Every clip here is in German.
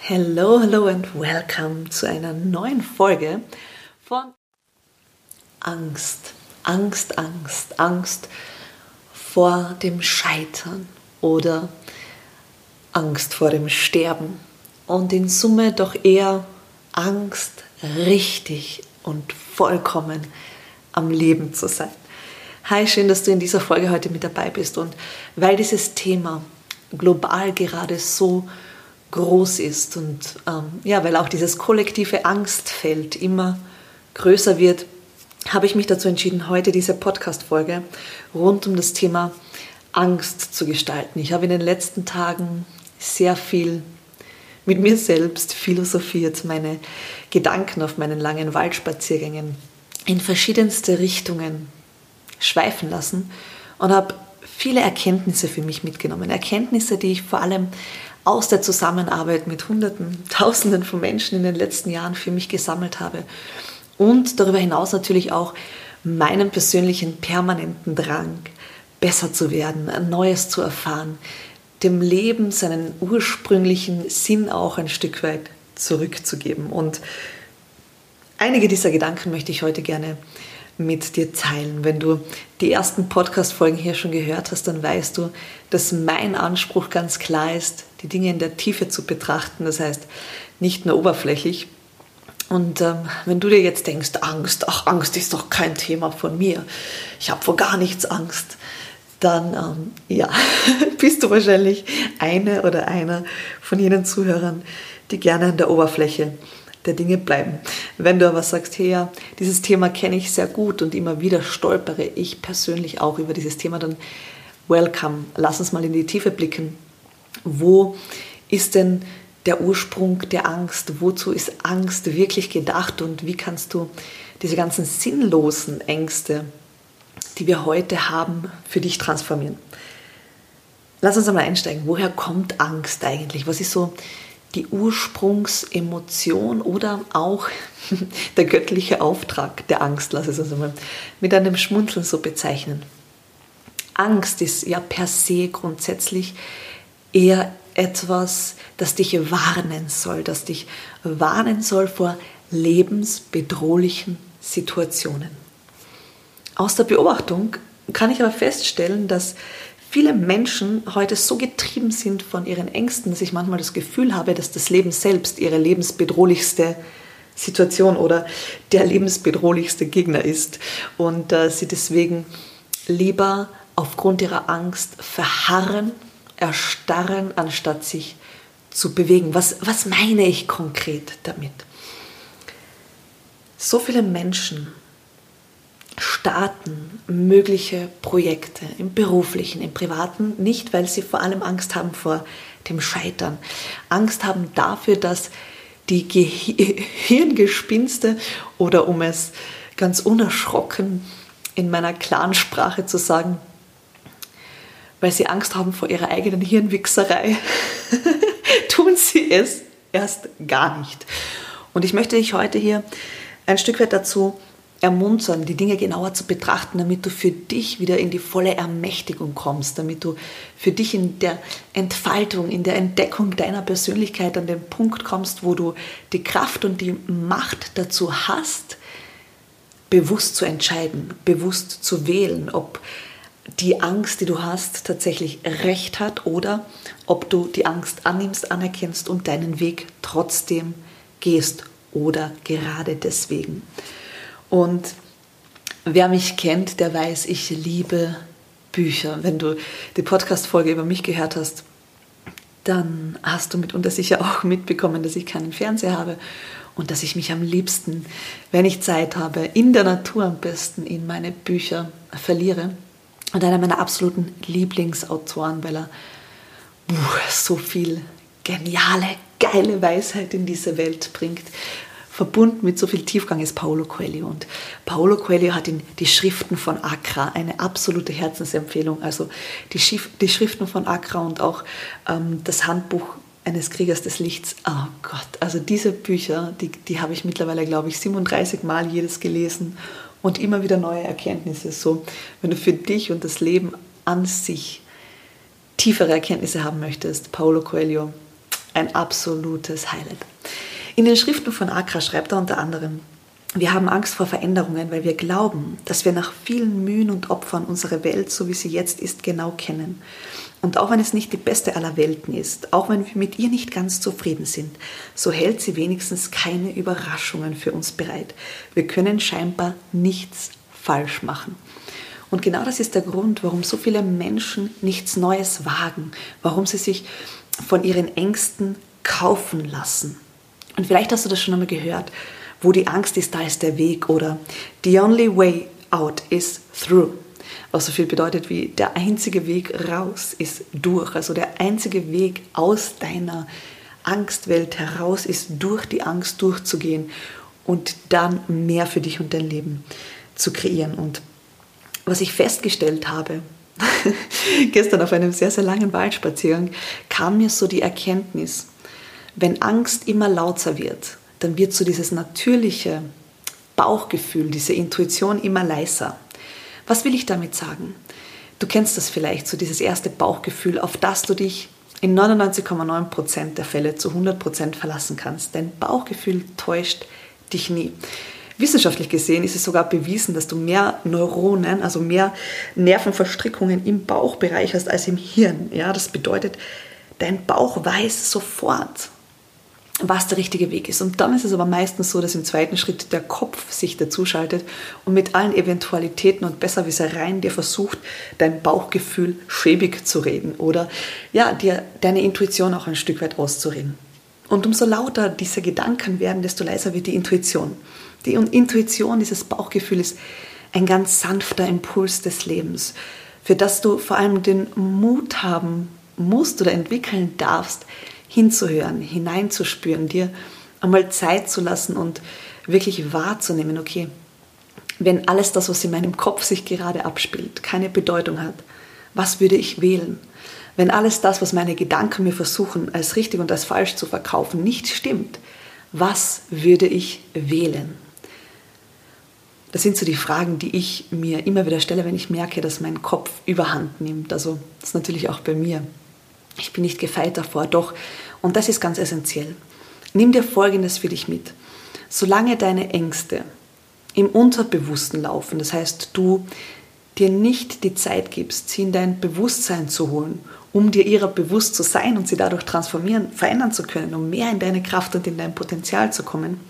Hello, hello and welcome zu einer neuen Folge von Angst. Angst, Angst, Angst vor dem Scheitern oder Angst vor dem Sterben. Und in Summe doch eher Angst, richtig und vollkommen am Leben zu sein. Hi, schön, dass du in dieser Folge heute mit dabei bist. Und weil dieses Thema global gerade so groß ist und ähm, ja, weil auch dieses kollektive Angstfeld immer größer wird, habe ich mich dazu entschieden, heute diese Podcast-Folge rund um das Thema Angst zu gestalten. Ich habe in den letzten Tagen sehr viel mit mir selbst philosophiert, meine Gedanken auf meinen langen Waldspaziergängen in verschiedenste Richtungen schweifen lassen und habe viele Erkenntnisse für mich mitgenommen. Erkenntnisse, die ich vor allem aus der Zusammenarbeit mit Hunderten, Tausenden von Menschen in den letzten Jahren für mich gesammelt habe. Und darüber hinaus natürlich auch meinen persönlichen permanenten Drang, besser zu werden, Neues zu erfahren, dem Leben seinen ursprünglichen Sinn auch ein Stück weit zurückzugeben. Und einige dieser Gedanken möchte ich heute gerne mit dir teilen. Wenn du die ersten Podcast-Folgen hier schon gehört hast, dann weißt du, dass mein Anspruch ganz klar ist, die Dinge in der Tiefe zu betrachten. Das heißt, nicht nur oberflächlich. Und ähm, wenn du dir jetzt denkst, Angst, ach, Angst ist doch kein Thema von mir, ich habe vor gar nichts Angst, dann ähm, ja, bist du wahrscheinlich eine oder einer von jenen Zuhörern, die gerne an der Oberfläche der Dinge bleiben. Wenn du aber sagst, hey, ja, dieses Thema kenne ich sehr gut und immer wieder stolpere ich persönlich auch über dieses Thema, dann welcome. Lass uns mal in die Tiefe blicken. Wo ist denn der Ursprung der Angst? Wozu ist Angst wirklich gedacht und wie kannst du diese ganzen sinnlosen Ängste, die wir heute haben, für dich transformieren? Lass uns einmal einsteigen. Woher kommt Angst eigentlich? Was ist so die Ursprungsemotion oder auch der göttliche Auftrag der Angst, lass es uns einmal mit einem Schmunzeln so bezeichnen. Angst ist ja per se grundsätzlich eher etwas, das dich warnen soll, das dich warnen soll vor lebensbedrohlichen Situationen. Aus der Beobachtung kann ich aber feststellen, dass viele Menschen heute so getrieben sind von ihren Ängsten, dass ich manchmal das Gefühl habe, dass das Leben selbst ihre lebensbedrohlichste Situation oder der lebensbedrohlichste Gegner ist und äh, sie deswegen lieber aufgrund ihrer Angst verharren, erstarren, anstatt sich zu bewegen. Was, was meine ich konkret damit? So viele Menschen starten mögliche Projekte im beruflichen, im privaten, nicht weil sie vor allem Angst haben vor dem Scheitern. Angst haben dafür, dass die Gehirngespinste oder um es ganz unerschrocken in meiner klaren Sprache zu sagen, weil sie Angst haben vor ihrer eigenen Hirnwichserei, tun sie es erst gar nicht. Und ich möchte dich heute hier ein Stück weit dazu ermuntern, die Dinge genauer zu betrachten, damit du für dich wieder in die volle Ermächtigung kommst, damit du für dich in der Entfaltung, in der Entdeckung deiner Persönlichkeit an den Punkt kommst, wo du die Kraft und die Macht dazu hast, bewusst zu entscheiden, bewusst zu wählen, ob die Angst, die du hast, tatsächlich recht hat oder ob du die Angst annimmst, anerkennst und deinen Weg trotzdem gehst oder gerade deswegen. Und wer mich kennt, der weiß, ich liebe Bücher. Wenn du die Podcast-Folge über mich gehört hast, dann hast du mitunter sicher auch mitbekommen, dass ich keinen Fernseher habe und dass ich mich am liebsten, wenn ich Zeit habe, in der Natur am besten in meine Bücher verliere. Und einer meiner absoluten Lieblingsautoren, weil er uh, so viel geniale, geile Weisheit in diese Welt bringt, verbunden mit so viel Tiefgang ist Paulo Coelho. Und Paulo Coelho hat in die Schriften von Accra eine absolute Herzensempfehlung. Also die, Schif die Schriften von Accra und auch ähm, das Handbuch eines Kriegers des Lichts. Oh Gott, also diese Bücher, die, die habe ich mittlerweile, glaube ich, 37 Mal jedes gelesen und immer wieder neue Erkenntnisse. So, wenn du für dich und das Leben an sich tiefere Erkenntnisse haben möchtest, Paulo Coelho, ein absolutes Highlight. In den Schriften von Akra schreibt er unter anderem, wir haben Angst vor Veränderungen, weil wir glauben, dass wir nach vielen Mühen und Opfern unsere Welt, so wie sie jetzt ist, genau kennen. Und auch wenn es nicht die beste aller Welten ist, auch wenn wir mit ihr nicht ganz zufrieden sind, so hält sie wenigstens keine Überraschungen für uns bereit. Wir können scheinbar nichts falsch machen. Und genau das ist der Grund, warum so viele Menschen nichts Neues wagen, warum sie sich von ihren Ängsten kaufen lassen. Und vielleicht hast du das schon einmal gehört wo die Angst ist, da ist der Weg oder the only way out is through. Was so viel bedeutet wie der einzige Weg raus ist durch. Also der einzige Weg aus deiner Angstwelt heraus ist durch die Angst durchzugehen und dann mehr für dich und dein Leben zu kreieren. Und was ich festgestellt habe, gestern auf einem sehr, sehr langen Waldspaziergang, kam mir so die Erkenntnis, wenn Angst immer lauter wird, dann wird so dieses natürliche Bauchgefühl, diese Intuition immer leiser. Was will ich damit sagen? Du kennst das vielleicht, so dieses erste Bauchgefühl, auf das du dich in 99,9% der Fälle zu 100% verlassen kannst. Dein Bauchgefühl täuscht dich nie. Wissenschaftlich gesehen ist es sogar bewiesen, dass du mehr Neuronen, also mehr Nervenverstrickungen im Bauchbereich hast als im Hirn. Ja, das bedeutet, dein Bauch weiß sofort, was der richtige Weg ist. Und dann ist es aber meistens so, dass im zweiten Schritt der Kopf sich dazuschaltet und mit allen Eventualitäten und Besserwissereien dir versucht, dein Bauchgefühl schäbig zu reden oder ja, dir deine Intuition auch ein Stück weit auszureden. Und umso lauter diese Gedanken werden, desto leiser wird die Intuition. Die Intuition, dieses Bauchgefühl ist ein ganz sanfter Impuls des Lebens, für das du vor allem den Mut haben musst oder entwickeln darfst, hinzuhören, hineinzuspüren, dir einmal Zeit zu lassen und wirklich wahrzunehmen, okay, wenn alles das, was in meinem Kopf sich gerade abspielt, keine Bedeutung hat, was würde ich wählen? Wenn alles das, was meine Gedanken mir versuchen, als richtig und als falsch zu verkaufen, nicht stimmt, was würde ich wählen? Das sind so die Fragen, die ich mir immer wieder stelle, wenn ich merke, dass mein Kopf überhand nimmt. Also das ist natürlich auch bei mir. Ich bin nicht gefeit davor, doch, und das ist ganz essentiell, nimm dir Folgendes für dich mit. Solange deine Ängste im Unterbewussten laufen, das heißt, du dir nicht die Zeit gibst, sie in dein Bewusstsein zu holen, um dir ihrer bewusst zu sein und sie dadurch transformieren, verändern zu können, um mehr in deine Kraft und in dein Potenzial zu kommen,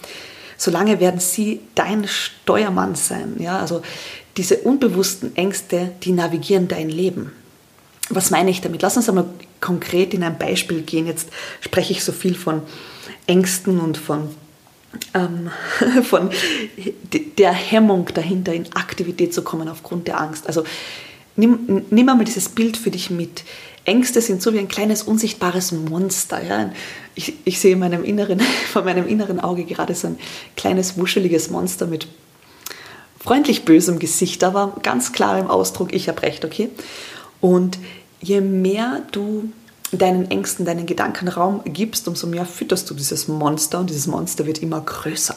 solange werden sie dein Steuermann sein. Ja? Also diese unbewussten Ängste, die navigieren dein Leben. Was meine ich damit? Lass uns einmal konkret in ein Beispiel gehen. Jetzt spreche ich so viel von Ängsten und von, ähm, von der Hemmung dahinter, in Aktivität zu kommen aufgrund der Angst. Also nimm, nimm einmal dieses Bild für dich mit. Ängste sind so wie ein kleines unsichtbares Monster. Ja? Ich, ich sehe in meinem inneren, vor meinem inneren Auge gerade so ein kleines wuscheliges Monster mit freundlich bösem Gesicht, aber ganz klar im Ausdruck, ich habe recht, okay? Und je mehr du deinen Ängsten, deinen Gedanken Raum gibst, umso mehr fütterst du dieses Monster und dieses Monster wird immer größer.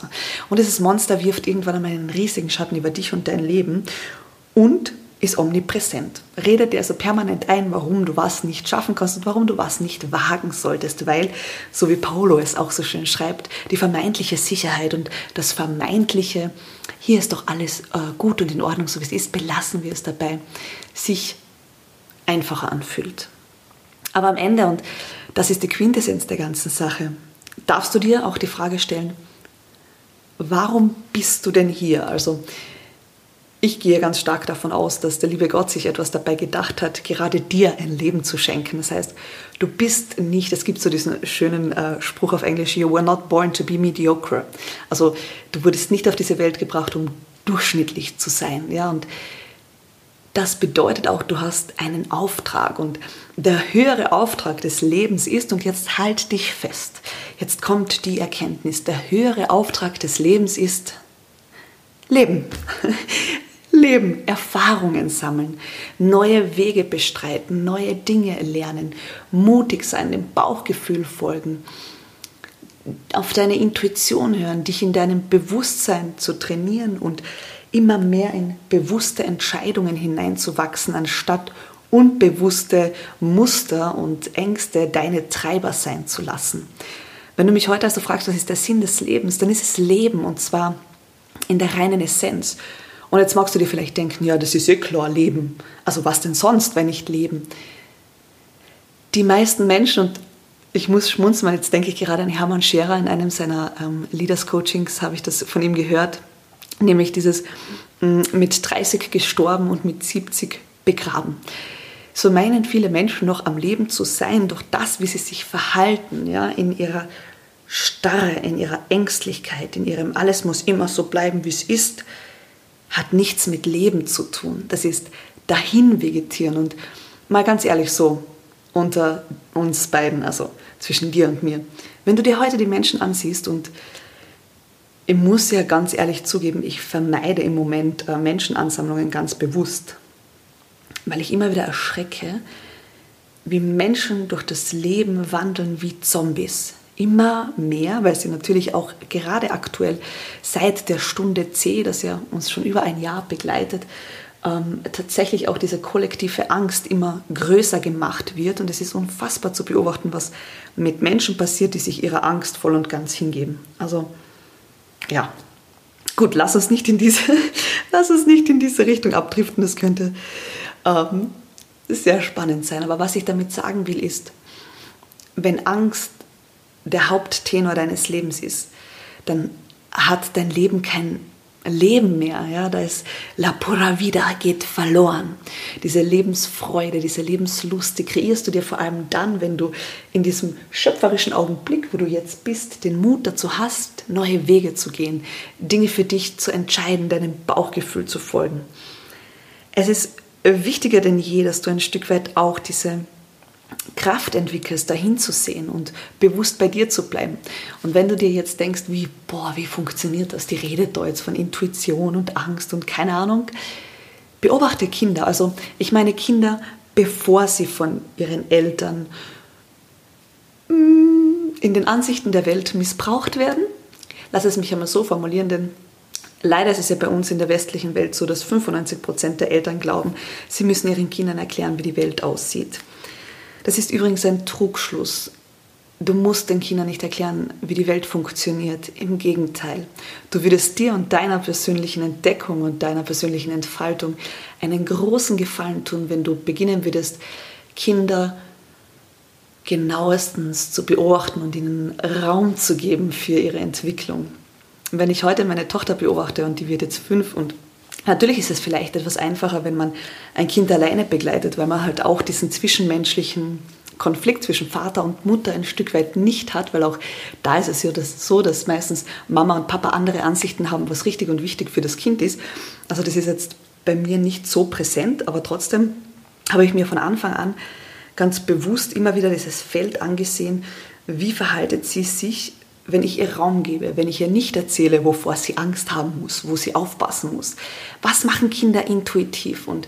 Und dieses Monster wirft irgendwann einmal einen riesigen Schatten über dich und dein Leben und ist omnipräsent. Redet dir also permanent ein, warum du was nicht schaffen kannst und warum du was nicht wagen solltest, weil, so wie Paulo es auch so schön schreibt, die vermeintliche Sicherheit und das vermeintliche, hier ist doch alles äh, gut und in Ordnung, so wie es ist, belassen wir es dabei, sich einfacher anfühlt. Aber am Ende, und das ist die Quintessenz der ganzen Sache, darfst du dir auch die Frage stellen, warum bist du denn hier? Also ich gehe ganz stark davon aus, dass der liebe Gott sich etwas dabei gedacht hat, gerade dir ein Leben zu schenken. Das heißt, du bist nicht, es gibt so diesen schönen äh, Spruch auf Englisch, you were not born to be mediocre. Also du wurdest nicht auf diese Welt gebracht, um durchschnittlich zu sein. Ja? Und das bedeutet auch, du hast einen Auftrag und der höhere Auftrag des Lebens ist, und jetzt halt dich fest, jetzt kommt die Erkenntnis, der höhere Auftrag des Lebens ist Leben. Leben, Erfahrungen sammeln, neue Wege bestreiten, neue Dinge lernen, mutig sein, dem Bauchgefühl folgen, auf deine Intuition hören, dich in deinem Bewusstsein zu trainieren und immer mehr in bewusste Entscheidungen hineinzuwachsen, anstatt unbewusste Muster und Ängste deine Treiber sein zu lassen. Wenn du mich heute also fragst, was ist der Sinn des Lebens, dann ist es Leben und zwar in der reinen Essenz. Und jetzt magst du dir vielleicht denken, ja, das ist eh klar, Leben. Also was denn sonst, wenn nicht Leben? Die meisten Menschen, und ich muss schmunzeln, jetzt denke ich gerade an Hermann Scherer, in einem seiner ähm, Leaders Coachings habe ich das von ihm gehört, nämlich dieses mm, mit 30 gestorben und mit 70 begraben. So meinen viele Menschen noch am Leben zu sein durch das, wie sie sich verhalten, ja, in ihrer Starre, in ihrer Ängstlichkeit, in ihrem alles muss immer so bleiben, wie es ist, hat nichts mit Leben zu tun. Das ist dahin vegetieren und mal ganz ehrlich so unter uns beiden, also zwischen dir und mir. Wenn du dir heute die Menschen ansiehst und ich muss ja ganz ehrlich zugeben, ich vermeide im Moment äh, Menschenansammlungen ganz bewusst, weil ich immer wieder erschrecke, wie Menschen durch das Leben wandeln wie Zombies. Immer mehr, weil sie natürlich auch gerade aktuell seit der Stunde C, das ja uns schon über ein Jahr begleitet, ähm, tatsächlich auch diese kollektive Angst immer größer gemacht wird. Und es ist unfassbar zu beobachten, was mit Menschen passiert, die sich ihrer Angst voll und ganz hingeben. Also ja, gut, lass uns nicht in diese, lass uns nicht in diese Richtung abdriften. Das könnte ähm, sehr spannend sein. Aber was ich damit sagen will, ist, wenn Angst der Haupttenor deines Lebens ist, dann hat dein Leben kein Leben mehr. Ja, da ist la pura vida geht verloren. Diese Lebensfreude, diese Lebenslust, die kreierst du dir vor allem dann, wenn du in diesem schöpferischen Augenblick, wo du jetzt bist, den Mut dazu hast, neue Wege zu gehen, Dinge für dich zu entscheiden, deinem Bauchgefühl zu folgen. Es ist wichtiger denn je, dass du ein Stück weit auch diese Kraft entwickelst, dahin zu sehen und bewusst bei dir zu bleiben. Und wenn du dir jetzt denkst, wie, boah, wie funktioniert das? Die redet da jetzt von Intuition und Angst und keine Ahnung. Beobachte Kinder. Also ich meine Kinder, bevor sie von ihren Eltern mm, in den Ansichten der Welt missbraucht werden. Lass es mich einmal so formulieren, denn Leider ist es ja bei uns in der westlichen Welt so, dass 95 Prozent der Eltern glauben, sie müssen ihren Kindern erklären, wie die Welt aussieht. Das ist übrigens ein Trugschluss. Du musst den Kindern nicht erklären, wie die Welt funktioniert. Im Gegenteil, du würdest dir und deiner persönlichen Entdeckung und deiner persönlichen Entfaltung einen großen Gefallen tun, wenn du beginnen würdest, Kinder genauestens zu beobachten und ihnen Raum zu geben für ihre Entwicklung. Wenn ich heute meine Tochter beobachte und die wird jetzt fünf und Natürlich ist es vielleicht etwas einfacher, wenn man ein Kind alleine begleitet, weil man halt auch diesen zwischenmenschlichen Konflikt zwischen Vater und Mutter ein Stück weit nicht hat, weil auch da ist es ja so, dass meistens Mama und Papa andere Ansichten haben, was richtig und wichtig für das Kind ist. Also das ist jetzt bei mir nicht so präsent, aber trotzdem habe ich mir von Anfang an ganz bewusst immer wieder dieses Feld angesehen, wie verhaltet sie sich wenn ich ihr Raum gebe, wenn ich ihr nicht erzähle, wovor sie Angst haben muss, wo sie aufpassen muss. Was machen Kinder intuitiv? Und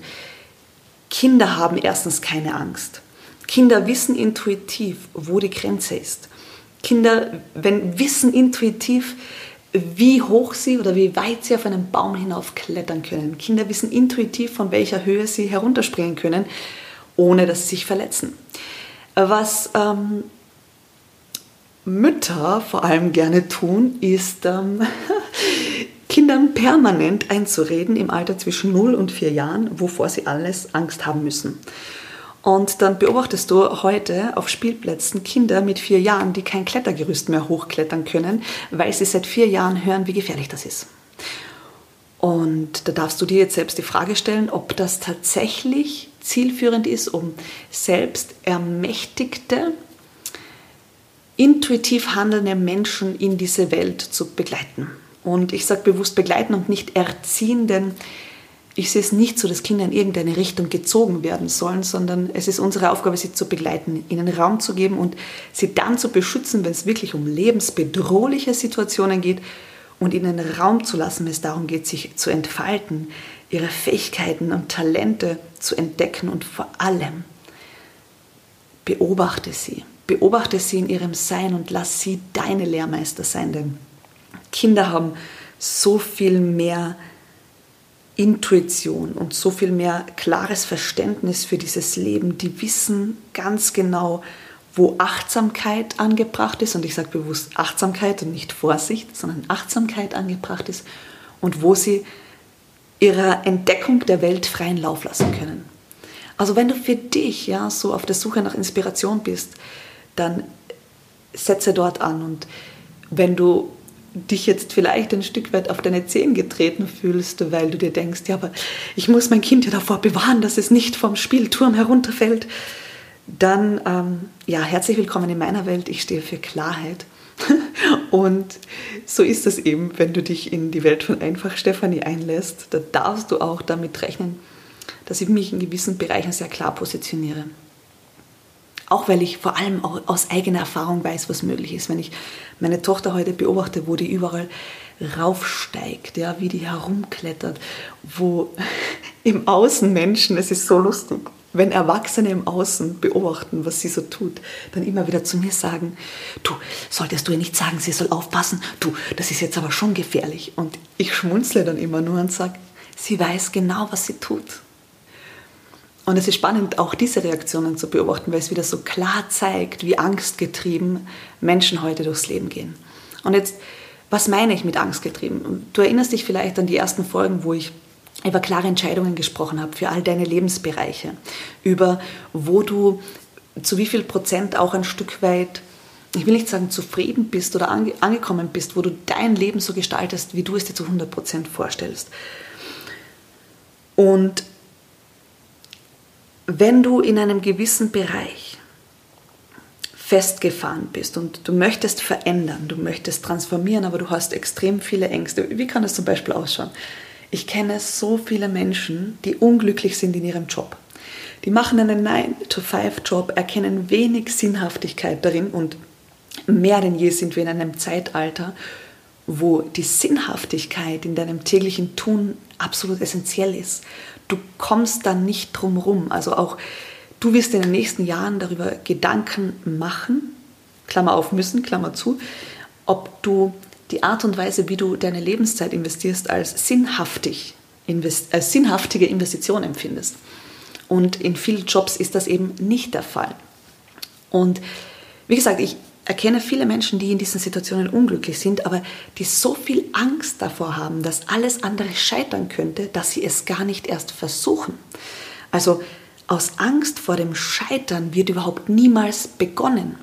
Kinder haben erstens keine Angst. Kinder wissen intuitiv, wo die Grenze ist. Kinder wenn, wissen intuitiv, wie hoch sie oder wie weit sie auf einen Baum hinauf klettern können. Kinder wissen intuitiv, von welcher Höhe sie herunterspringen können, ohne dass sie sich verletzen. Was ähm, Mütter vor allem gerne tun, ist ähm, Kindern permanent einzureden im Alter zwischen 0 und 4 Jahren, wovor sie alles Angst haben müssen. Und dann beobachtest du heute auf Spielplätzen Kinder mit vier Jahren, die kein Klettergerüst mehr hochklettern können, weil sie seit vier Jahren hören, wie gefährlich das ist. Und da darfst du dir jetzt selbst die Frage stellen, ob das tatsächlich zielführend ist, um selbst ermächtigte intuitiv handelnde Menschen in diese Welt zu begleiten. Und ich sage bewusst begleiten und nicht erziehen, denn ich sehe es nicht so, dass Kinder in irgendeine Richtung gezogen werden sollen, sondern es ist unsere Aufgabe, sie zu begleiten, ihnen Raum zu geben und sie dann zu beschützen, wenn es wirklich um lebensbedrohliche Situationen geht und ihnen Raum zu lassen, wenn es darum geht, sich zu entfalten, ihre Fähigkeiten und Talente zu entdecken und vor allem beobachte sie. Beobachte sie in ihrem Sein und lass sie deine Lehrmeister sein, denn Kinder haben so viel mehr Intuition und so viel mehr klares Verständnis für dieses Leben. Die wissen ganz genau, wo Achtsamkeit angebracht ist. Und ich sage bewusst Achtsamkeit und nicht Vorsicht, sondern Achtsamkeit angebracht ist. Und wo sie ihrer Entdeckung der Welt freien Lauf lassen können. Also wenn du für dich ja so auf der Suche nach Inspiration bist, dann setze dort an und wenn du dich jetzt vielleicht ein Stück weit auf deine Zehen getreten fühlst, weil du dir denkst, ja, aber ich muss mein Kind ja davor bewahren, dass es nicht vom Spielturm herunterfällt, dann ähm, ja, herzlich willkommen in meiner Welt. Ich stehe für Klarheit. Und so ist es eben, wenn du dich in die Welt von Einfach Stefanie einlässt, da darfst du auch damit rechnen, dass ich mich in gewissen Bereichen sehr klar positioniere. Auch weil ich vor allem aus eigener Erfahrung weiß, was möglich ist. Wenn ich meine Tochter heute beobachte, wo die überall raufsteigt, ja, wie die herumklettert, wo im Außen Menschen, es ist so lustig, wenn Erwachsene im Außen beobachten, was sie so tut, dann immer wieder zu mir sagen, du, solltest du ihr nicht sagen, sie soll aufpassen, du, das ist jetzt aber schon gefährlich. Und ich schmunzle dann immer nur und sage, sie weiß genau, was sie tut. Und es ist spannend, auch diese Reaktionen zu beobachten, weil es wieder so klar zeigt, wie angstgetrieben Menschen heute durchs Leben gehen. Und jetzt, was meine ich mit angstgetrieben? Du erinnerst dich vielleicht an die ersten Folgen, wo ich über klare Entscheidungen gesprochen habe für all deine Lebensbereiche, über wo du zu wie viel Prozent auch ein Stück weit, ich will nicht sagen zufrieden bist oder ange angekommen bist, wo du dein Leben so gestaltest, wie du es dir zu 100 Prozent vorstellst. Und wenn du in einem gewissen Bereich festgefahren bist und du möchtest verändern, du möchtest transformieren, aber du hast extrem viele Ängste. Wie kann das zum Beispiel ausschauen? Ich kenne so viele Menschen, die unglücklich sind in ihrem Job. Die machen einen 9-to-5-Job, erkennen wenig Sinnhaftigkeit darin und mehr denn je sind wir in einem Zeitalter, wo die Sinnhaftigkeit in deinem täglichen Tun absolut essentiell ist. Du kommst dann nicht drum rum. Also auch du wirst in den nächsten Jahren darüber Gedanken machen, Klammer auf müssen, Klammer zu, ob du die Art und Weise, wie du deine Lebenszeit investierst, als, sinnhaftig, als sinnhaftige Investition empfindest. Und in vielen Jobs ist das eben nicht der Fall. Und wie gesagt, ich erkenne viele Menschen, die in diesen Situationen unglücklich sind, aber die so viel Angst davor haben, dass alles andere scheitern könnte, dass sie es gar nicht erst versuchen. Also aus Angst vor dem Scheitern wird überhaupt niemals begonnen.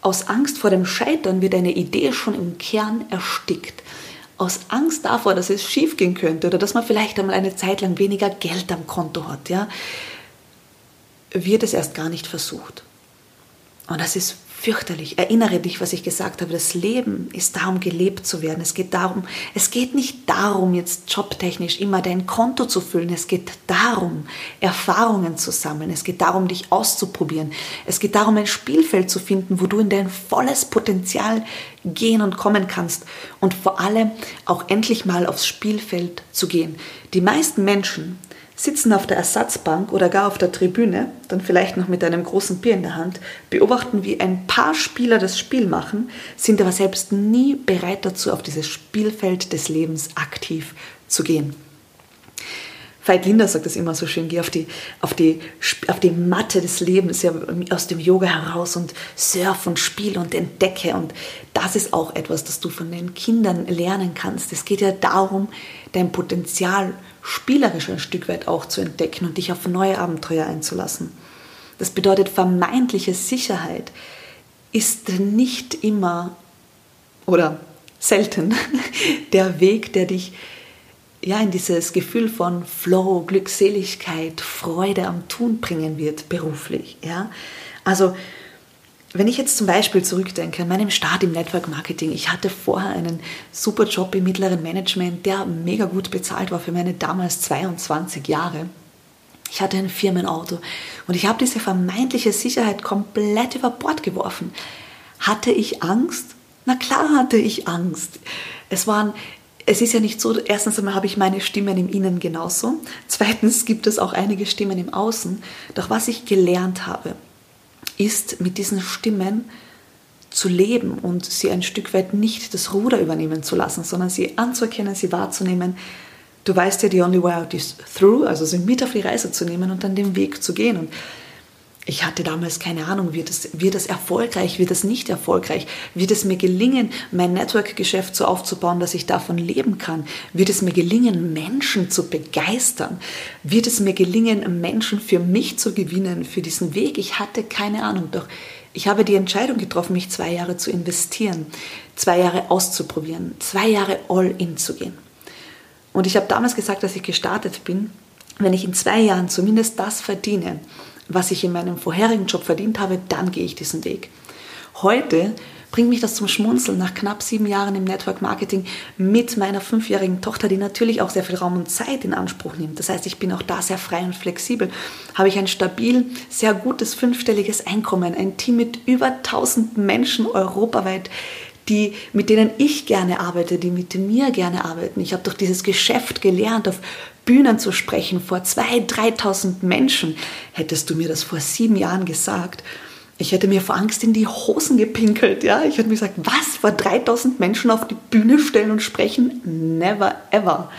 Aus Angst vor dem Scheitern wird eine Idee schon im Kern erstickt. Aus Angst davor, dass es schiefgehen könnte oder dass man vielleicht einmal eine Zeit lang weniger Geld am Konto hat, ja, wird es erst gar nicht versucht. Und das ist fürchterlich. Erinnere dich, was ich gesagt habe. Das Leben ist darum, gelebt zu werden. Es geht darum, es geht nicht darum, jetzt jobtechnisch immer dein Konto zu füllen. Es geht darum, Erfahrungen zu sammeln. Es geht darum, dich auszuprobieren. Es geht darum, ein Spielfeld zu finden, wo du in dein volles Potenzial gehen und kommen kannst. Und vor allem auch endlich mal aufs Spielfeld zu gehen. Die meisten Menschen, sitzen auf der Ersatzbank oder gar auf der Tribüne, dann vielleicht noch mit einem großen Bier in der Hand, beobachten, wie ein paar Spieler das Spiel machen, sind aber selbst nie bereit dazu, auf dieses Spielfeld des Lebens aktiv zu gehen. Veit Linder sagt das immer so schön, geh auf die, auf die, auf die Matte des Lebens, ja, aus dem Yoga heraus und surf und spiel und entdecke. Und das ist auch etwas, das du von den Kindern lernen kannst. Es geht ja darum, dein Potenzial spielerisch ein Stück weit auch zu entdecken und dich auf neue Abenteuer einzulassen. Das bedeutet, vermeintliche Sicherheit ist nicht immer oder selten der Weg, der dich ja, in dieses Gefühl von Flow, Glückseligkeit, Freude am Tun bringen wird beruflich. Ja? Also wenn ich jetzt zum Beispiel zurückdenke an meinem Start im Network Marketing, ich hatte vorher einen super Job im mittleren Management, der mega gut bezahlt war für meine damals 22 Jahre. Ich hatte ein Firmenauto und ich habe diese vermeintliche Sicherheit komplett über Bord geworfen. Hatte ich Angst? Na klar hatte ich Angst. Es waren es ist ja nicht so, erstens einmal habe ich meine Stimmen im Innen genauso. Zweitens gibt es auch einige Stimmen im Außen. Doch was ich gelernt habe, ist mit diesen Stimmen zu leben und sie ein Stück weit nicht das Ruder übernehmen zu lassen, sondern sie anzuerkennen, sie wahrzunehmen Du weißt ja, the only way out is through, also sie mit auf die Reise zu nehmen und dann den Weg zu gehen. Und ich hatte damals keine Ahnung, wird es, wird es erfolgreich, wird es nicht erfolgreich, wird es mir gelingen, mein Network-Geschäft so aufzubauen, dass ich davon leben kann, wird es mir gelingen, Menschen zu begeistern, wird es mir gelingen, Menschen für mich zu gewinnen, für diesen Weg. Ich hatte keine Ahnung, doch ich habe die Entscheidung getroffen, mich zwei Jahre zu investieren, zwei Jahre auszuprobieren, zwei Jahre all in zu gehen. Und ich habe damals gesagt, dass ich gestartet bin, wenn ich in zwei Jahren zumindest das verdiene, was ich in meinem vorherigen Job verdient habe, dann gehe ich diesen Weg. Heute bringt mich das zum Schmunzeln nach knapp sieben Jahren im Network Marketing mit meiner fünfjährigen Tochter, die natürlich auch sehr viel Raum und Zeit in Anspruch nimmt. Das heißt, ich bin auch da sehr frei und flexibel. Habe ich ein stabil, sehr gutes fünfstelliges Einkommen, ein Team mit über 1000 Menschen europaweit, die, mit denen ich gerne arbeite, die mit mir gerne arbeiten. Ich habe durch dieses Geschäft gelernt, auf Bühnen zu sprechen vor 2.000, 3.000 Menschen. Hättest du mir das vor sieben Jahren gesagt, ich hätte mir vor Angst in die Hosen gepinkelt. Ja? Ich hätte mir gesagt, was, vor 3000 Menschen auf die Bühne stellen und sprechen? Never ever.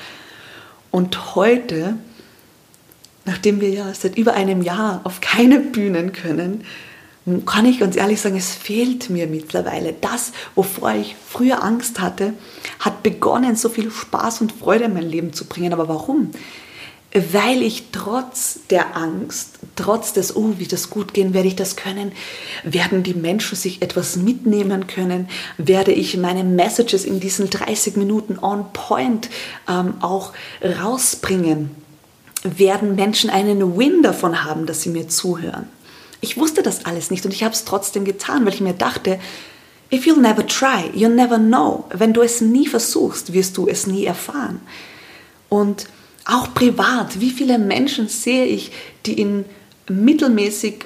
Und heute, nachdem wir ja seit über einem Jahr auf keine Bühnen können, kann ich ganz ehrlich sagen, es fehlt mir mittlerweile. Das, wovor ich früher Angst hatte, hat begonnen, so viel Spaß und Freude in mein Leben zu bringen. Aber warum? Weil ich trotz der Angst, trotz des, oh, wie das gut gehen, werde ich das können, werden die Menschen sich etwas mitnehmen können, werde ich meine Messages in diesen 30 Minuten on point ähm, auch rausbringen, werden Menschen einen Win davon haben, dass sie mir zuhören. Ich wusste das alles nicht und ich habe es trotzdem getan, weil ich mir dachte, if you'll never try, you'll never know. Wenn du es nie versuchst, wirst du es nie erfahren. Und auch privat, wie viele Menschen sehe ich, die in mittelmäßig,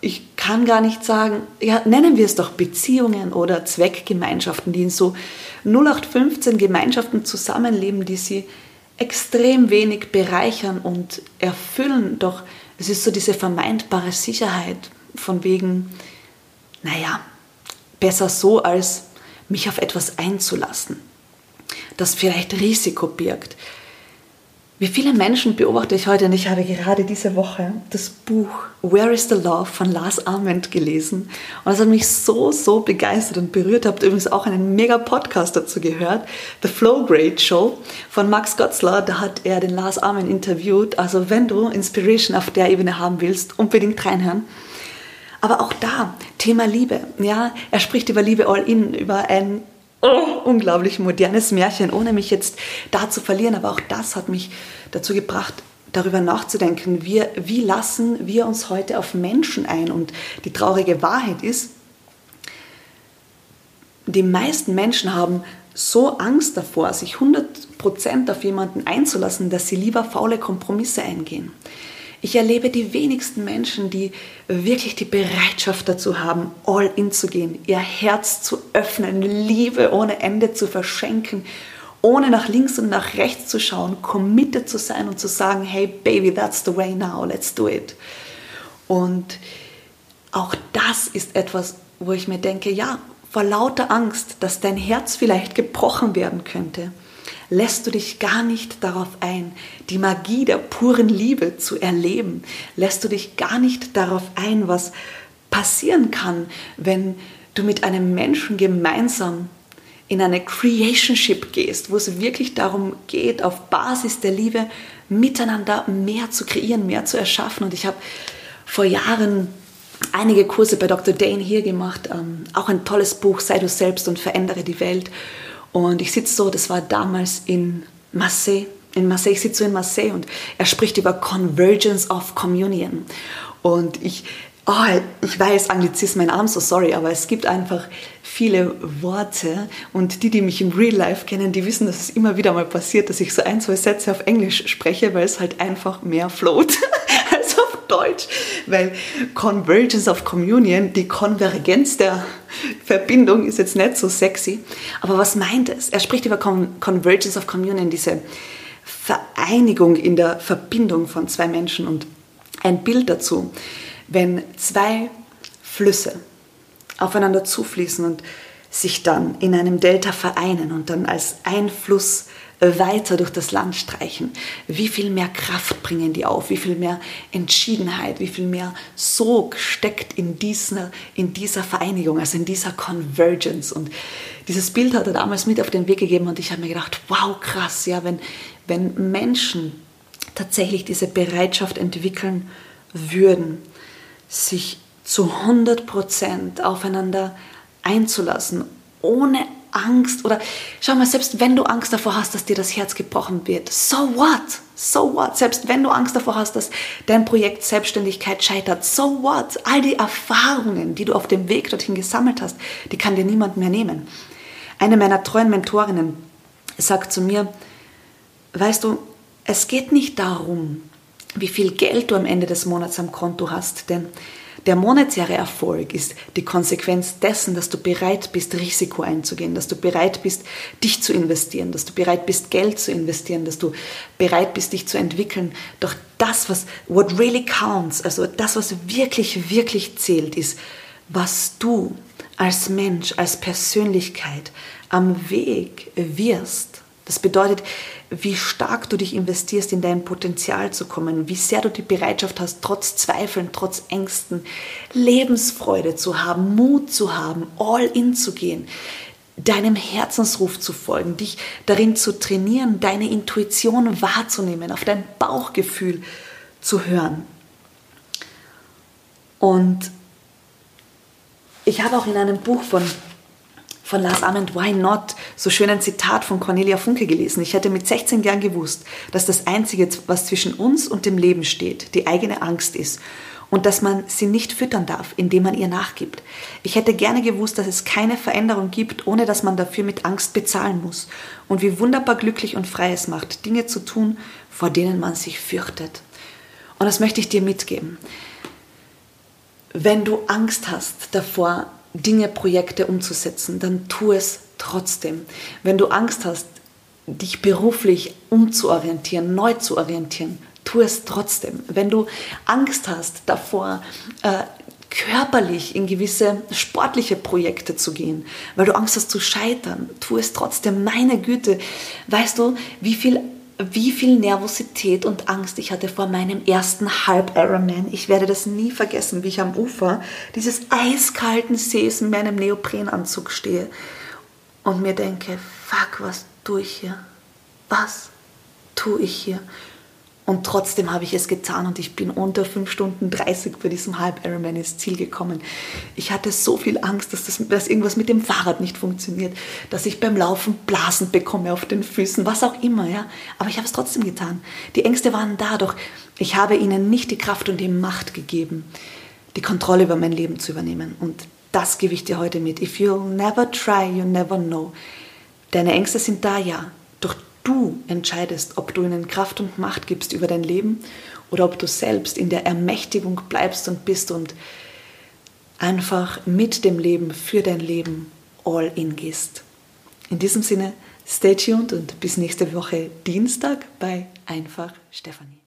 ich kann gar nicht sagen, ja, nennen wir es doch Beziehungen oder Zweckgemeinschaften, die in so 0815 Gemeinschaften zusammenleben, die sie extrem wenig bereichern und erfüllen, doch es ist so diese vermeintbare Sicherheit von wegen, naja, besser so, als mich auf etwas einzulassen, das vielleicht Risiko birgt. Wie viele Menschen beobachte ich heute und ich habe gerade diese Woche das Buch Where is the Love von Lars Arment gelesen und das hat mich so, so begeistert und berührt. Habt übrigens auch einen mega Podcast dazu gehört, The Flow Grade Show von Max Gotzler, da hat er den Lars Arment interviewt. Also wenn du Inspiration auf der Ebene haben willst, unbedingt reinhören. Aber auch da, Thema Liebe. Ja, er spricht über Liebe all in, über ein oh, unglaublich modernes Märchen, ohne mich jetzt da zu verlieren. Aber auch das hat mich dazu gebracht, darüber nachzudenken, wie, wie lassen wir uns heute auf Menschen ein. Und die traurige Wahrheit ist, die meisten Menschen haben so Angst davor, sich 100% auf jemanden einzulassen, dass sie lieber faule Kompromisse eingehen. Ich erlebe die wenigsten Menschen, die wirklich die Bereitschaft dazu haben, all in zu gehen, ihr Herz zu öffnen, Liebe ohne Ende zu verschenken, ohne nach links und nach rechts zu schauen, committed zu sein und zu sagen, hey baby, that's the way now, let's do it. Und auch das ist etwas, wo ich mir denke, ja, vor lauter Angst, dass dein Herz vielleicht gebrochen werden könnte, lässt du dich gar nicht darauf ein, die Magie der puren Liebe zu erleben. Lässt du dich gar nicht darauf ein, was passieren kann, wenn du mit einem Menschen gemeinsam in eine Creationship gehst, wo es wirklich darum geht, auf Basis der Liebe miteinander mehr zu kreieren, mehr zu erschaffen. Und ich habe vor Jahren einige Kurse bei Dr. Dane hier gemacht, ähm, auch ein tolles Buch, Sei du selbst und verändere die Welt. Und ich sitze so, das war damals in Marseille, in Marseille, ich sitze so in Marseille und er spricht über Convergence of Communion. Und ich, oh, ich weiß Anglizismen, I'm so sorry, aber es gibt einfach viele Worte und die, die mich im Real Life kennen, die wissen, dass es immer wieder mal passiert, dass ich so ein, zwei Sätze auf Englisch spreche, weil es halt einfach mehr float. Deutsch, weil Convergence of Communion, die Konvergenz der Verbindung ist jetzt nicht so sexy. Aber was meint es? Er spricht über Convergence of Communion, diese Vereinigung in der Verbindung von zwei Menschen und ein Bild dazu, wenn zwei Flüsse aufeinander zufließen und sich dann in einem Delta vereinen und dann als ein Fluss weiter durch das Land streichen, wie viel mehr Kraft bringen die auf, wie viel mehr Entschiedenheit, wie viel mehr Sog steckt in dieser, in dieser Vereinigung, also in dieser Convergence. Und dieses Bild hat er damals mit auf den Weg gegeben und ich habe mir gedacht, wow, krass, ja, wenn, wenn Menschen tatsächlich diese Bereitschaft entwickeln würden, sich zu 100 Prozent aufeinander einzulassen, ohne Angst oder schau mal, selbst wenn du Angst davor hast, dass dir das Herz gebrochen wird, so what? So what? Selbst wenn du Angst davor hast, dass dein Projekt Selbstständigkeit scheitert, so what? All die Erfahrungen, die du auf dem Weg dorthin gesammelt hast, die kann dir niemand mehr nehmen. Eine meiner treuen Mentorinnen sagt zu mir, weißt du, es geht nicht darum, wie viel Geld du am Ende des Monats am Konto hast, denn der monetäre Erfolg ist die Konsequenz dessen, dass du bereit bist, Risiko einzugehen, dass du bereit bist, dich zu investieren, dass du bereit bist, Geld zu investieren, dass du bereit bist, dich zu entwickeln. Doch das, was what really counts, also das, was wirklich, wirklich zählt, ist, was du als Mensch, als Persönlichkeit am Weg wirst. Das bedeutet, wie stark du dich investierst, in dein Potenzial zu kommen, wie sehr du die Bereitschaft hast, trotz Zweifeln, trotz Ängsten, Lebensfreude zu haben, Mut zu haben, all in zu gehen, deinem Herzensruf zu folgen, dich darin zu trainieren, deine Intuition wahrzunehmen, auf dein Bauchgefühl zu hören. Und ich habe auch in einem Buch von von Lars Ament, Why Not, so schön ein Zitat von Cornelia Funke gelesen. Ich hätte mit 16 Jahren gewusst, dass das Einzige, was zwischen uns und dem Leben steht, die eigene Angst ist und dass man sie nicht füttern darf, indem man ihr nachgibt. Ich hätte gerne gewusst, dass es keine Veränderung gibt, ohne dass man dafür mit Angst bezahlen muss und wie wunderbar glücklich und frei es macht, Dinge zu tun, vor denen man sich fürchtet. Und das möchte ich dir mitgeben. Wenn du Angst hast davor, Dinge, Projekte umzusetzen, dann tu es trotzdem. Wenn du Angst hast, dich beruflich umzuorientieren, neu zu orientieren, tu es trotzdem. Wenn du Angst hast davor, äh, körperlich in gewisse sportliche Projekte zu gehen, weil du Angst hast zu scheitern, tu es trotzdem. Meine Güte, weißt du, wie viel wie viel Nervosität und Angst ich hatte vor meinem ersten Halb-Ironman. Ich werde das nie vergessen, wie ich am Ufer dieses eiskalten Sees in meinem Neoprenanzug stehe und mir denke, fuck, was tue ich hier? Was tue ich hier? Und trotzdem habe ich es getan und ich bin unter 5 Stunden 30 bei diesem Halb-Ironman ins Ziel gekommen. Ich hatte so viel Angst, dass, das, dass irgendwas mit dem Fahrrad nicht funktioniert, dass ich beim Laufen Blasen bekomme auf den Füßen, was auch immer. Ja? Aber ich habe es trotzdem getan. Die Ängste waren da, doch ich habe ihnen nicht die Kraft und die Macht gegeben, die Kontrolle über mein Leben zu übernehmen. Und das gebe ich dir heute mit. If you'll never try, you never know. Deine Ängste sind da, ja. Doch du entscheidest, ob du ihnen Kraft und Macht gibst über dein Leben oder ob du selbst in der Ermächtigung bleibst und bist und einfach mit dem Leben für dein Leben all in gehst. In diesem Sinne, stay tuned und bis nächste Woche Dienstag bei Einfach Stefanie.